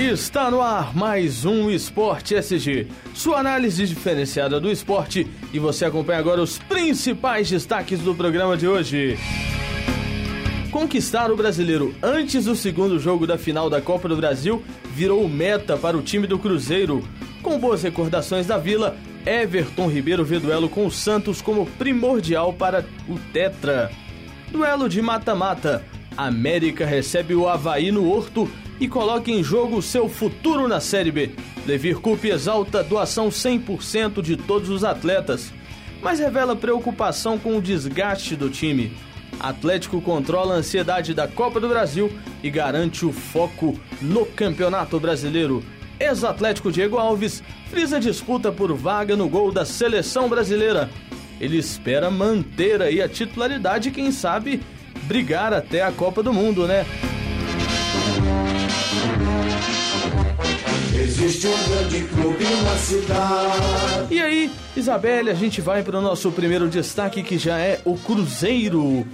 Está no ar mais um Esporte SG, sua análise diferenciada do esporte e você acompanha agora os principais destaques do programa de hoje. Conquistar o brasileiro antes do segundo jogo da final da Copa do Brasil virou meta para o time do Cruzeiro. Com boas recordações da Vila, Everton Ribeiro vê duelo com o Santos como primordial para o Tetra. Duelo de mata-mata. América recebe o Havaí no Horto e coloca em jogo seu futuro na Série B. Levir Coupe exalta doação 100% de todos os atletas, mas revela preocupação com o desgaste do time. Atlético controla a ansiedade da Copa do Brasil e garante o foco no Campeonato Brasileiro. Ex-Atlético Diego Alves frisa disputa por vaga no gol da seleção brasileira. Ele espera manter aí a titularidade e, quem sabe, brigar até a Copa do Mundo, né? Existe um grande clube na cidade. E aí, Isabelle, a gente vai para o nosso primeiro destaque que já é o Cruzeiro.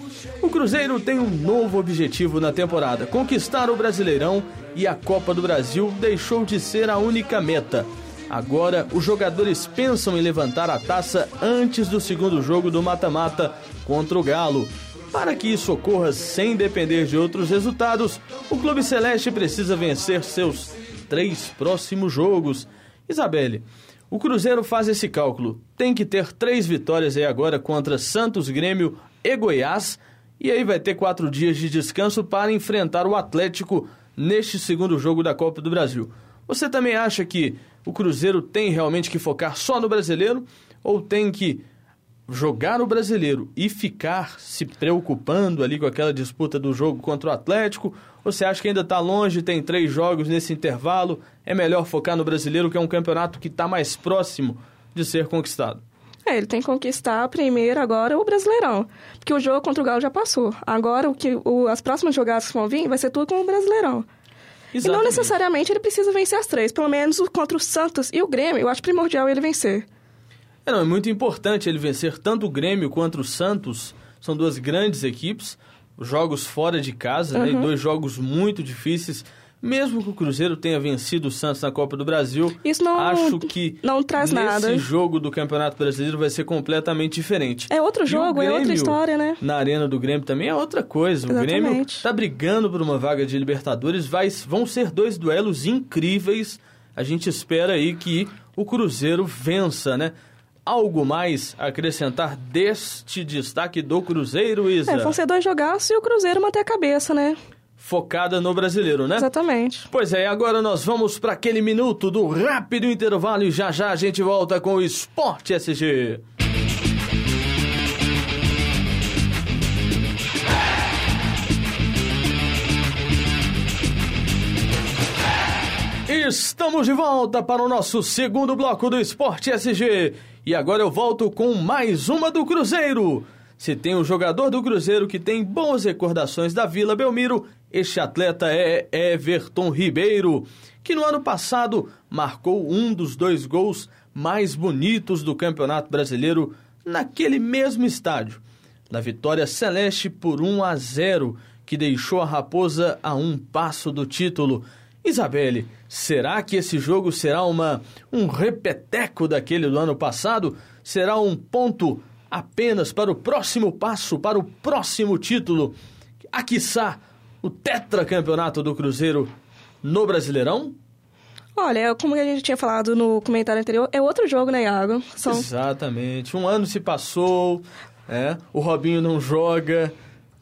O Cruzeiro tem um novo objetivo na temporada: conquistar o Brasileirão e a Copa do Brasil deixou de ser a única meta. Agora, os jogadores pensam em levantar a taça antes do segundo jogo do mata-mata contra o Galo. Para que isso ocorra sem depender de outros resultados, o Clube Celeste precisa vencer seus três próximos jogos. Isabelle, o Cruzeiro faz esse cálculo. Tem que ter três vitórias aí agora contra Santos, Grêmio e Goiás. E aí vai ter quatro dias de descanso para enfrentar o Atlético neste segundo jogo da Copa do Brasil. Você também acha que o Cruzeiro tem realmente que focar só no brasileiro? Ou tem que jogar o brasileiro e ficar se preocupando ali com aquela disputa do jogo contra o Atlético? Ou você acha que ainda está longe, tem três jogos nesse intervalo? É melhor focar no brasileiro, que é um campeonato que está mais próximo de ser conquistado? É, ele tem que conquistar primeiro agora o Brasileirão. Porque o jogo contra o Galo já passou. Agora, o que, o, as próximas jogadas que vão vir vai ser tudo com o Brasileirão. Exatamente. E não necessariamente ele precisa vencer as três. Pelo menos contra o Santos e o Grêmio, eu acho primordial ele vencer. É, não, é muito importante ele vencer tanto o Grêmio quanto o Santos. São duas grandes equipes, jogos fora de casa, uhum. né, dois jogos muito difíceis. Mesmo que o Cruzeiro tenha vencido o Santos na Copa do Brasil, Isso não, acho que não traz nesse nada. jogo do Campeonato Brasileiro vai ser completamente diferente. É outro jogo, Grêmio, é outra história, né? Na arena do Grêmio também é outra coisa. Exatamente. O Grêmio tá brigando por uma vaga de Libertadores, vai, vão ser dois duelos incríveis. A gente espera aí que o Cruzeiro vença, né? Algo mais a acrescentar deste destaque do Cruzeiro, Isa? É, vão ser dois jogaços e o Cruzeiro manter a cabeça, né? Focada no brasileiro, né? Exatamente. Pois é, agora nós vamos para aquele minuto do rápido intervalo e já já a gente volta com o Esporte SG. Estamos de volta para o nosso segundo bloco do Esporte SG. E agora eu volto com mais uma do Cruzeiro. Se tem um jogador do Cruzeiro que tem boas recordações da Vila Belmiro, este atleta é Everton Ribeiro, que no ano passado marcou um dos dois gols mais bonitos do Campeonato Brasileiro naquele mesmo estádio, na vitória celeste por 1 a 0, que deixou a Raposa a um passo do título. Isabelle, será que esse jogo será uma um repeteco daquele do ano passado? Será um ponto apenas para o próximo passo, para o próximo título? A quiçá, o tetracampeonato do Cruzeiro no Brasileirão? Olha, como a gente tinha falado no comentário anterior, é outro jogo, né, Iago? São... Exatamente. Um ano se passou, é, o Robinho não joga,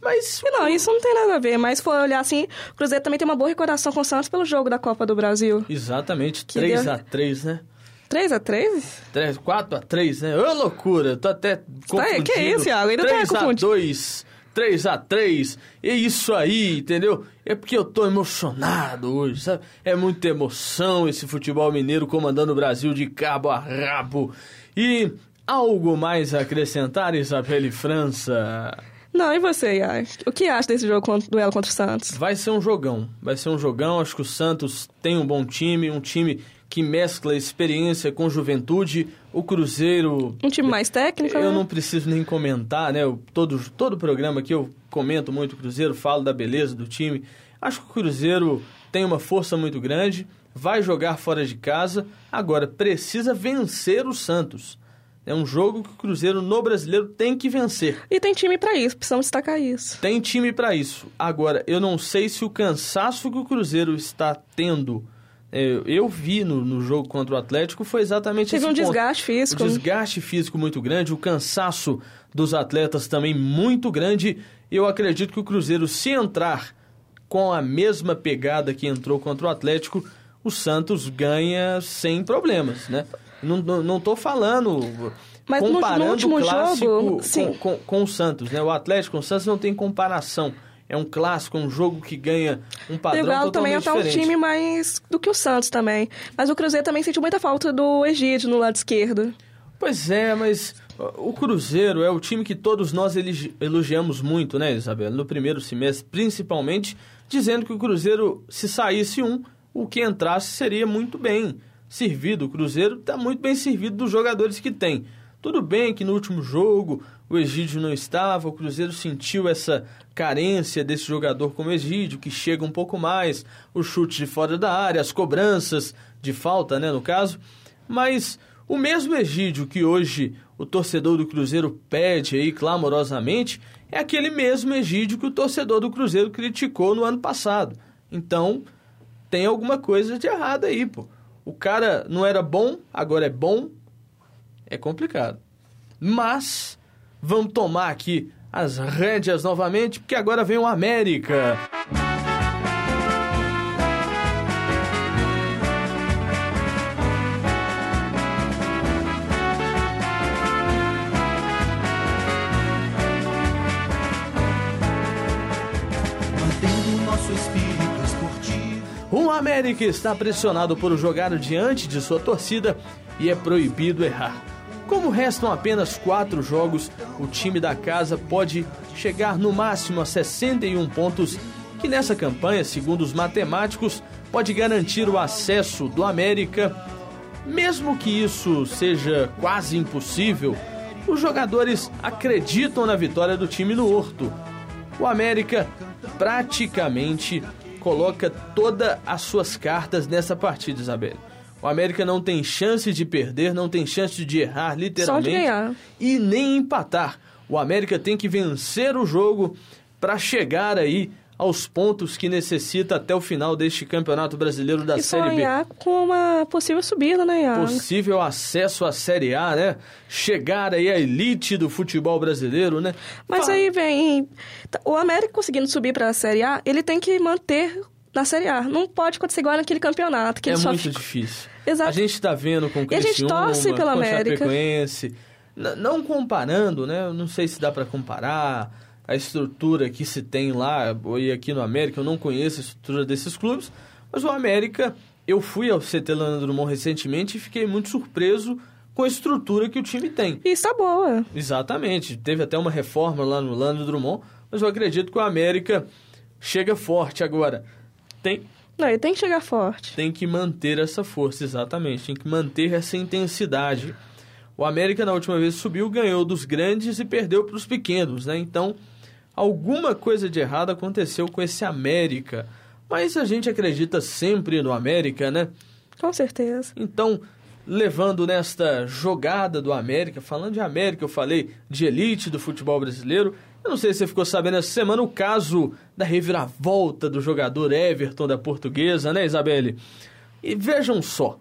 mas. Não, isso não tem nada a ver. Mas se for olhar assim, o Cruzeiro também tem uma boa recordação com o Santos pelo jogo da Copa do Brasil. Exatamente, 3x3, né? 3x3? 3, 4x3, né? Ô, loucura, tô até confundindo. Tá, que isso, Iago? Ainda 3 tá confundindo. 3x2, 3x3, é isso aí, entendeu? É porque eu tô emocionado hoje, sabe? É muita emoção esse futebol mineiro comandando o Brasil de cabo a rabo. E algo mais a acrescentar, Isabelle França? Não, e você, Iai? O que acha desse jogo contra, duelo contra o Santos? Vai ser um jogão. Vai ser um jogão. Acho que o Santos tem um bom time, um time que mescla experiência com juventude. O Cruzeiro. Um time mais técnico? Eu né? não preciso nem comentar, né? Eu, todo, todo programa aqui eu comento muito o Cruzeiro, falo da beleza do time. Acho que o Cruzeiro tem uma força muito grande, vai jogar fora de casa, agora precisa vencer o Santos. É um jogo que o Cruzeiro no brasileiro tem que vencer. E tem time para isso, precisamos destacar isso. Tem time para isso. Agora, eu não sei se o cansaço que o Cruzeiro está tendo. Eu, é, eu vi no, no, jogo contra o Atlético foi exatamente Teve esse um ponto. desgaste físico. Um desgaste físico muito grande, o cansaço dos atletas também muito grande. Eu acredito que o Cruzeiro, se entrar com a mesma pegada que entrou contra o Atlético, o Santos ganha sem problemas, né? Não, não, não tô falando Mas comparando no, último o clássico jogo, com, com, com, o Santos, né? O Atlético com o Santos não tem comparação. É um clássico, um jogo que ganha um padrão o Galo também é tá um time mais do que o Santos também. Mas o Cruzeiro também sentiu muita falta do Egídio no lado esquerdo. Pois é, mas o Cruzeiro é o time que todos nós elogiamos muito, né, Isabela? No primeiro semestre, principalmente, dizendo que o Cruzeiro, se saísse um, o que entrasse seria muito bem servido. O Cruzeiro está muito bem servido dos jogadores que tem. Tudo bem que no último jogo o Egídio não estava, o Cruzeiro sentiu essa carência desse jogador como Egídio, que chega um pouco mais, o chute de fora da área, as cobranças de falta, né, no caso. Mas o mesmo Egídio que hoje o torcedor do Cruzeiro pede aí clamorosamente é aquele mesmo Egídio que o torcedor do Cruzeiro criticou no ano passado. Então, tem alguma coisa de errado aí, pô. O cara não era bom, agora é bom. É complicado. Mas vamos tomar aqui as rédeas novamente, porque agora vem o América. América está pressionado por jogar diante de sua torcida e é proibido errar. Como restam apenas quatro jogos, o time da casa pode chegar no máximo a 61 pontos, que nessa campanha, segundo os matemáticos, pode garantir o acesso do América. Mesmo que isso seja quase impossível, os jogadores acreditam na vitória do time no Horto. O América praticamente coloca todas as suas cartas nessa partida, Isabel. O América não tem chance de perder, não tem chance de errar, literalmente. Só de ganhar. E nem empatar. O América tem que vencer o jogo para chegar aí aos pontos que necessita até o final deste Campeonato Brasileiro da e Série B. Com uma possível subida, né, Iago? Possível acesso à Série A, né? Chegar aí à elite do futebol brasileiro, né? Mas Fala. aí vem... O América conseguindo subir para a Série A, ele tem que manter na Série A. Não pode acontecer igual naquele campeonato. Que é ele muito fica... difícil. Exato. A gente está vendo com o Criciúma, E a gente torce pela América. Não comparando, né? Não sei se dá para comparar a estrutura que se tem lá e aqui no América. Eu não conheço a estrutura desses clubes, mas o América, eu fui ao CT Leandro Drummond recentemente e fiquei muito surpreso com a estrutura que o time tem. E está boa. Exatamente. Teve até uma reforma lá no Leandro Drummond, mas eu acredito que o América chega forte agora. Tem não, ele tem que chegar forte. Tem que manter essa força, exatamente. Tem que manter essa intensidade. O América, na última vez, subiu, ganhou dos grandes e perdeu para os pequenos, né? Então, alguma coisa de errado aconteceu com esse América. Mas a gente acredita sempre no América, né? Com certeza. Então, levando nesta jogada do América, falando de América, eu falei de elite do futebol brasileiro. Eu não sei se você ficou sabendo essa semana o caso da reviravolta do jogador Everton da Portuguesa, né, Isabelle? E vejam só,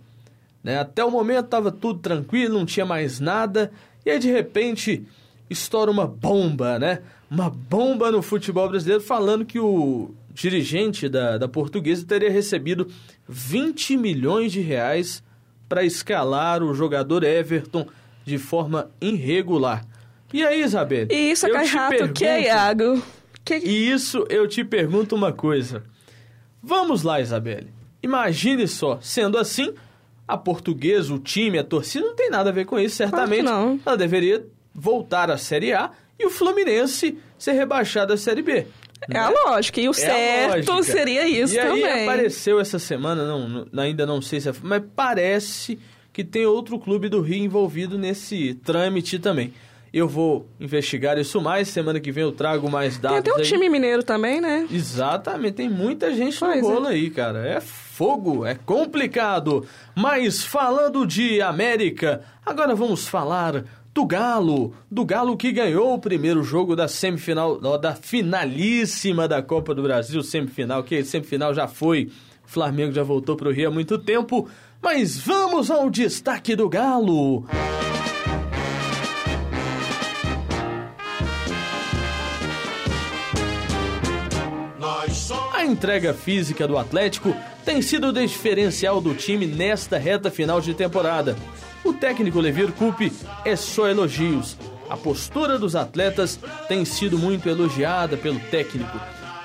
né? Até o momento estava tudo tranquilo, não tinha mais nada, e aí de repente estoura uma bomba, né? Uma bomba no futebol brasileiro falando que o dirigente da, da portuguesa teria recebido 20 milhões de reais para escalar o jogador Everton de forma irregular. E aí, Isabel? E isso, cai rato, que é Iago? Que... E isso eu te pergunto uma coisa. Vamos lá, Isabelle. Imagine só, sendo assim, a portuguesa, o time, a torcida não tem nada a ver com isso, certamente. Claro não. Ela deveria voltar à Série A e o Fluminense ser rebaixado à Série B. É a lógica, e o é certo seria isso e também. Aí apareceu essa semana, não, ainda não sei se é, mas parece que tem outro clube do Rio envolvido nesse trâmite também. Eu vou investigar isso mais. Semana que vem eu trago mais dados. Tem até o time mineiro também, né? Exatamente. Tem muita gente pois no rolo é. aí, cara. É fogo, é complicado. Mas falando de América, agora vamos falar do Galo, do Galo que ganhou o primeiro jogo da semifinal, da finalíssima da Copa do Brasil, semifinal, que semifinal já foi. O Flamengo já voltou para o Rio há muito tempo, mas vamos ao destaque do Galo. A entrega física do Atlético tem sido o diferencial do time nesta reta final de temporada. O técnico Levir Coupe é só elogios. A postura dos atletas tem sido muito elogiada pelo técnico,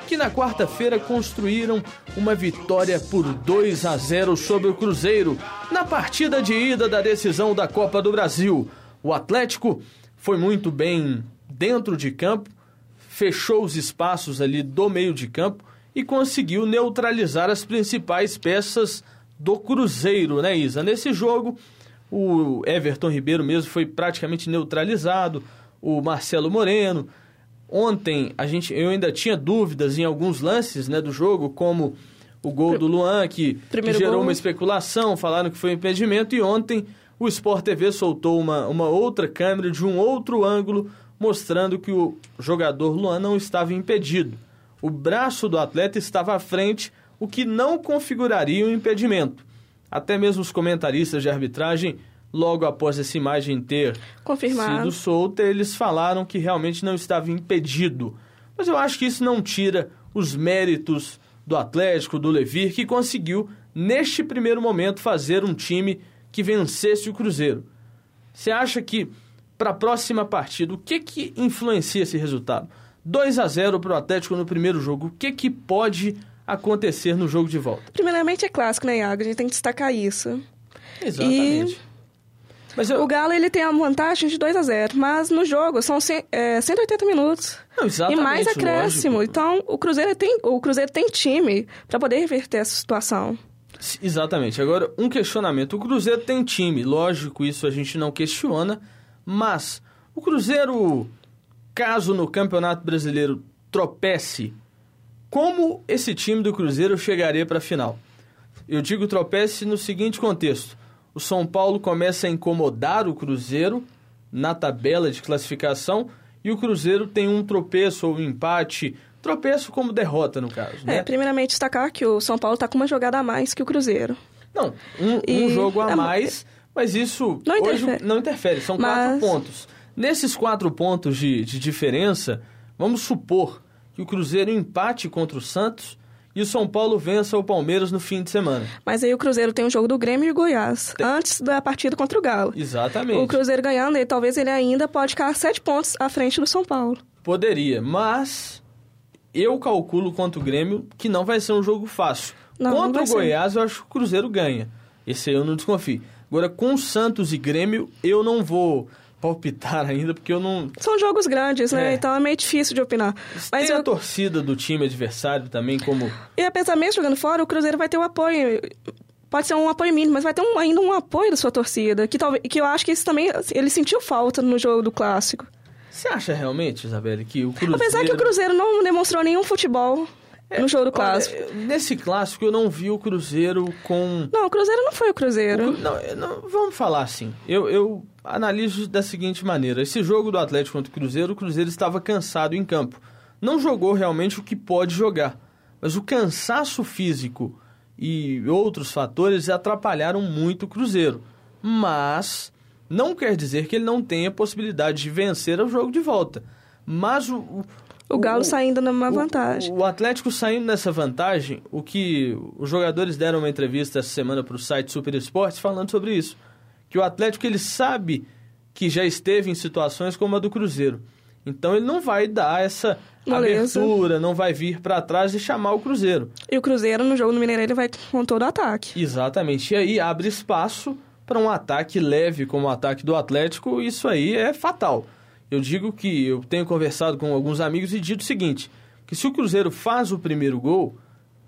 que na quarta-feira construíram uma vitória por 2 a 0 sobre o Cruzeiro na partida de ida da decisão da Copa do Brasil. O Atlético foi muito bem dentro de campo, fechou os espaços ali do meio de campo e conseguiu neutralizar as principais peças do Cruzeiro, né, Isa? Nesse jogo, o Everton Ribeiro mesmo foi praticamente neutralizado, o Marcelo Moreno. Ontem a gente, eu ainda tinha dúvidas em alguns lances né, do jogo, como o gol do Luan, que, que gerou gol. uma especulação, falaram que foi impedimento, e ontem o Sport TV soltou uma, uma outra câmera de um outro ângulo, mostrando que o jogador Luan não estava impedido o braço do atleta estava à frente, o que não configuraria um impedimento. Até mesmo os comentaristas de arbitragem, logo após essa imagem ter Confirmado. sido solta, eles falaram que realmente não estava impedido. Mas eu acho que isso não tira os méritos do Atlético, do Levir, que conseguiu, neste primeiro momento, fazer um time que vencesse o Cruzeiro. Você acha que, para a próxima partida, o que, que influencia esse resultado? 2 a 0 para o Atlético no primeiro jogo. O que, que pode acontecer no jogo de volta? Primeiramente é clássico, né, Iago? A gente tem que destacar isso. Exatamente. E... Mas eu... O Galo ele tem a vantagem de 2 a 0 mas no jogo são é, 180 minutos. Não, e mais acréscimo. Lógico. Então o Cruzeiro tem, o Cruzeiro tem time para poder reverter essa situação. Exatamente. Agora, um questionamento. O Cruzeiro tem time, lógico, isso a gente não questiona, mas o Cruzeiro caso no Campeonato Brasileiro tropece, como esse time do Cruzeiro chegaria para a final? Eu digo tropece no seguinte contexto: o São Paulo começa a incomodar o Cruzeiro na tabela de classificação e o Cruzeiro tem um tropeço ou um empate, tropeço como derrota no caso. Né? É, primeiramente destacar que o São Paulo está com uma jogada a mais que o Cruzeiro. Não, um, e... um jogo a é... mais, mas isso não hoje interfere. não interfere, são mas... quatro pontos. Nesses quatro pontos de, de diferença, vamos supor que o Cruzeiro empate contra o Santos e o São Paulo vença o Palmeiras no fim de semana. Mas aí o Cruzeiro tem o jogo do Grêmio e Goiás, tem... antes da partida contra o Galo. Exatamente. O Cruzeiro ganhando, ele, talvez ele ainda pode ficar sete pontos à frente do São Paulo. Poderia, mas eu calculo contra o Grêmio que não vai ser um jogo fácil. Não, contra não o Goiás, ser. eu acho que o Cruzeiro ganha. Esse aí eu não desconfio. Agora, com Santos e Grêmio, eu não vou palpitar ainda, porque eu não. São jogos grandes, né? É. Então é meio difícil de opinar. Mas Tem eu... a torcida do time adversário também, como. E apesar mesmo jogando fora, o Cruzeiro vai ter o apoio. Pode ser um apoio mínimo, mas vai ter um, ainda um apoio da sua torcida. Que, talvez, que eu acho que isso também. Ele sentiu falta no jogo do clássico. Você acha realmente, Isabelle, que o Cruzeiro. Apesar que o Cruzeiro não demonstrou nenhum futebol é, no jogo do clássico. Olha, nesse clássico eu não vi o Cruzeiro com. Não, o Cruzeiro não foi o Cruzeiro. O, não, não, vamos falar assim. Eu, eu analiso da seguinte maneira: esse jogo do Atlético contra o Cruzeiro, o Cruzeiro estava cansado em campo. Não jogou realmente o que pode jogar. Mas o cansaço físico e outros fatores atrapalharam muito o Cruzeiro. Mas não quer dizer que ele não tenha possibilidade de vencer o jogo de volta. Mas o, o Galo o, saindo numa vantagem. O, o, Atlético saindo nessa vantagem, o que os jogadores deram uma entrevista essa semana para o site Super Esportes falando sobre isso. Que o Atlético ele sabe que já esteve em situações como a do Cruzeiro. Então ele não vai dar essa abertura, não vai vir para trás e chamar o Cruzeiro. E o Cruzeiro no jogo no Mineirão ele vai com todo o ataque. Exatamente. E aí abre espaço para um ataque leve como o ataque do Atlético, isso aí é fatal. Eu digo que eu tenho conversado com alguns amigos e dito o seguinte: que se o Cruzeiro faz o primeiro gol,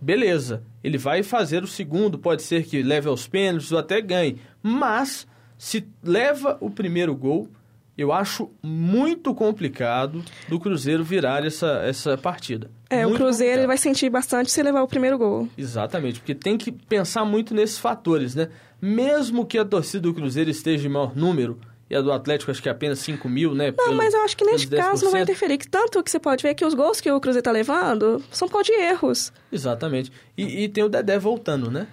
beleza, ele vai fazer o segundo, pode ser que leve aos pênaltis ou até ganhe. Mas se leva o primeiro gol, eu acho muito complicado do Cruzeiro virar essa, essa partida. É, muito o Cruzeiro ele vai sentir bastante se levar o primeiro gol. Exatamente, porque tem que pensar muito nesses fatores, né? Mesmo que a torcida do Cruzeiro esteja em maior número, e a do Atlético acho que é apenas 5 mil, né? Não, pelo, mas eu acho que neste caso não vai interferir. Tanto que você pode ver que os gols que o Cruzeiro tá levando são por de erros. Exatamente. E, e tem o Dedé voltando, né?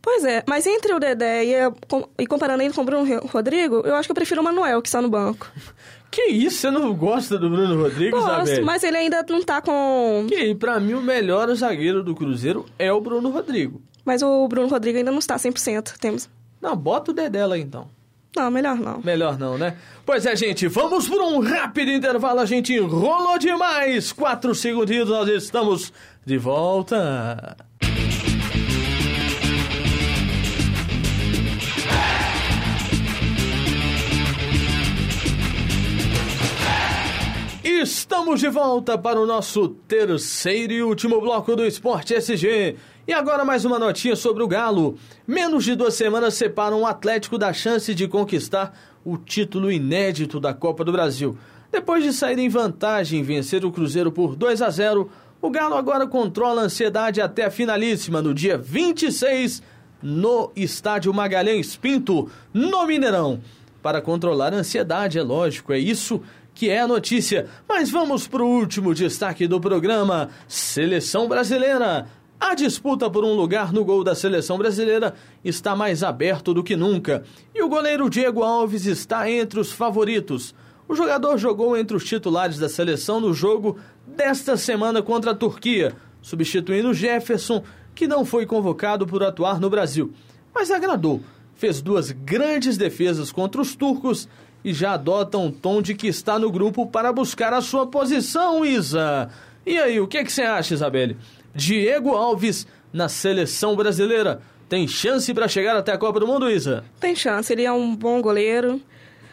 Pois é, mas entre o Dedé e, a, e comparando ele com o Bruno Rodrigo, eu acho que eu prefiro o Manuel, que está no banco. Que isso? Você não gosta do Bruno Rodrigues, Gosto, mas ele ainda não tá com... Que pra mim o melhor zagueiro do Cruzeiro é o Bruno Rodrigo. Mas o Bruno Rodrigo ainda não está 100%. Temos... Não, bota o Dedé lá então. Não, melhor não. Melhor não, né? Pois é, gente, vamos por um rápido intervalo. A gente enrolou demais. Quatro segundinhos, nós estamos de volta. Estamos de volta para o nosso terceiro e último bloco do Esporte SG. E agora mais uma notinha sobre o Galo. Menos de duas semanas separam o Atlético da chance de conquistar o título inédito da Copa do Brasil. Depois de sair em vantagem e vencer o Cruzeiro por 2 a 0, o Galo agora controla a ansiedade até a finalíssima no dia 26 no Estádio Magalhães Pinto, no Mineirão. Para controlar a ansiedade, é lógico, é isso que é a notícia. Mas vamos para o último destaque do programa: Seleção Brasileira. A disputa por um lugar no gol da seleção brasileira está mais aberto do que nunca e o goleiro Diego Alves está entre os favoritos. O jogador jogou entre os titulares da seleção no jogo desta semana contra a Turquia, substituindo Jefferson, que não foi convocado por atuar no Brasil, mas agradou. Fez duas grandes defesas contra os turcos e já adota um tom de que está no grupo para buscar a sua posição, Isa. E aí, o que, que você acha, Isabelle? Diego Alves na seleção brasileira. Tem chance para chegar até a Copa do Mundo, Isa? Tem chance, ele é um bom goleiro.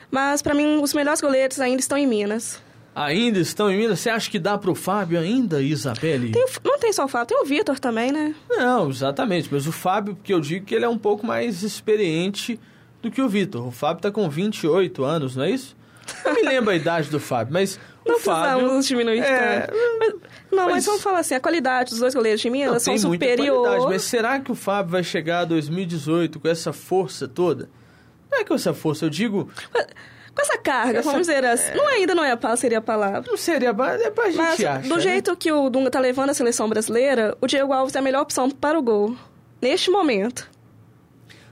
Mas para mim, os melhores goleiros ainda estão em Minas. Ainda estão em Minas? Você acha que dá pro Fábio ainda, Isabelle? Tem, não tem só o Fábio, tem o Vitor também, né? Não, exatamente. Mas o Fábio, porque eu digo que ele é um pouco mais experiente do que o Vitor. O Fábio tá com 28 anos, não é isso? Não me lembro a idade do Fábio, mas não o Fábio... Não diminuir é, mas, Não, mas, mas, vamos falar assim, a qualidade dos dois goleiros de Minas são superiores. Mas será que o Fábio vai chegar a 2018 com essa força toda? Não é com essa força, eu digo... com essa carga, essa, vamos dizer assim. É... Não, ainda não é a, seria a palavra. Não seria a é pra gente Mas, acha, do né? jeito que o Dunga tá levando a seleção brasileira, o Diego Alves é a melhor opção para o gol. Neste momento.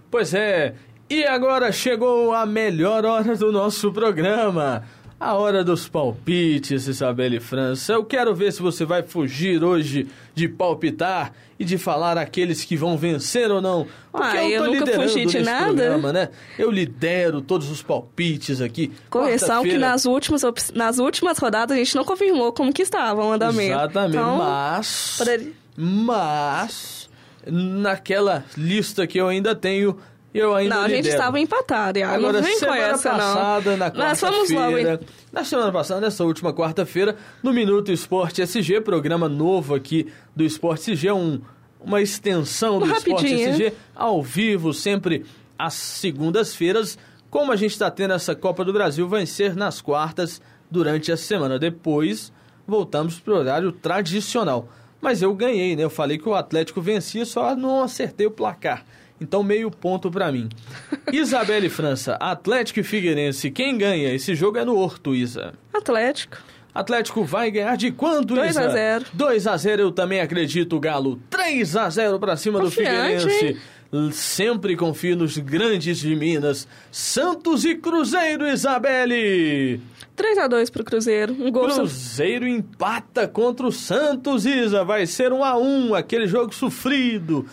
Pois é, e agora chegou a melhor hora do nosso programa. A hora dos palpites, Isabelle França. Eu quero ver se você vai fugir hoje de palpitar e de falar aqueles que vão vencer ou não. Porque ah, eu, eu nunca fugi de nada. Programa, né? Eu lidero todos os palpites aqui. Correção que nas últimas, nas últimas rodadas a gente não confirmou como que estava o andamento. Exatamente, então, mas... Poderia... Mas, naquela lista que eu ainda tenho eu ainda Não, a gente estava empatado, Iago. Agora, vem semana essa, passada, não. na quarta-feira... Na semana passada, nessa última quarta-feira, no Minuto Esporte SG, programa novo aqui do Esporte SG, um, uma extensão do Esporte SG, ao vivo, sempre às segundas-feiras. Como a gente está tendo essa Copa do Brasil, vai ser nas quartas, durante a semana. Depois, voltamos para o horário tradicional. Mas eu ganhei, né? Eu falei que o Atlético vencia, só não acertei o placar. Então, meio ponto para mim. Isabelle França, Atlético e Figueirense, quem ganha? Esse jogo é no Horto, Isa. Atlético. Atlético vai ganhar de quanto, 2 Isa? 2 a 0. 2 a 0 eu também acredito, Galo. 3 a 0 para cima Confiante, do Figueirense. Hein? Sempre confio nos grandes de Minas. Santos e Cruzeiro, Isabelle. 3 a 2 pro Cruzeiro. Um gol Cruzeiro empata contra o Santos, Isa. Vai ser 1 a 1 aquele jogo sofrido.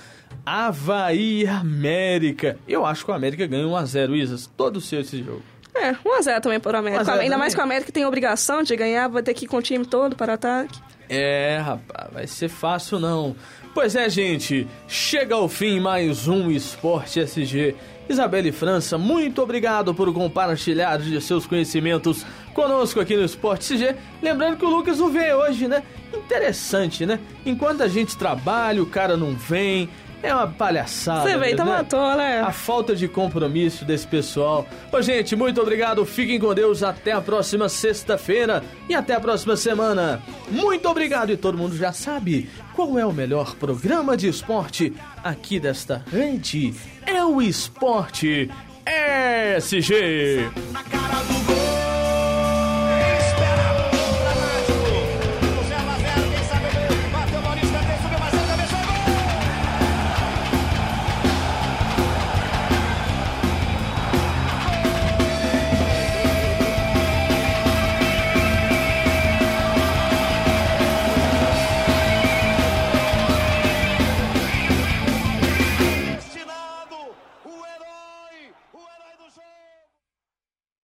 Havaí América. Eu acho que o América ganha 1x0, Isas. Todo seu esse jogo. É, 1x0 também por América. Ainda também. mais que o América tem a obrigação de ganhar, vai ter que ir com o time todo para ataque. É, rapaz, vai ser fácil não. Pois é, gente, chega ao fim mais um Esporte SG. Isabelle França, muito obrigado por compartilhar de seus conhecimentos conosco aqui no Esporte SG. Lembrando que o Lucas não veio hoje, né? Interessante, né? Enquanto a gente trabalha, o cara não vem É uma palhaçada. Você veio, tá né? matou, né? A falta de compromisso desse pessoal. Ô, gente, muito obrigado. Fiquem com Deus. Até a próxima sexta-feira e até a próxima semana. Muito obrigado. E todo mundo já sabe qual é o melhor programa de esporte aqui desta rede. É o Esporte SG.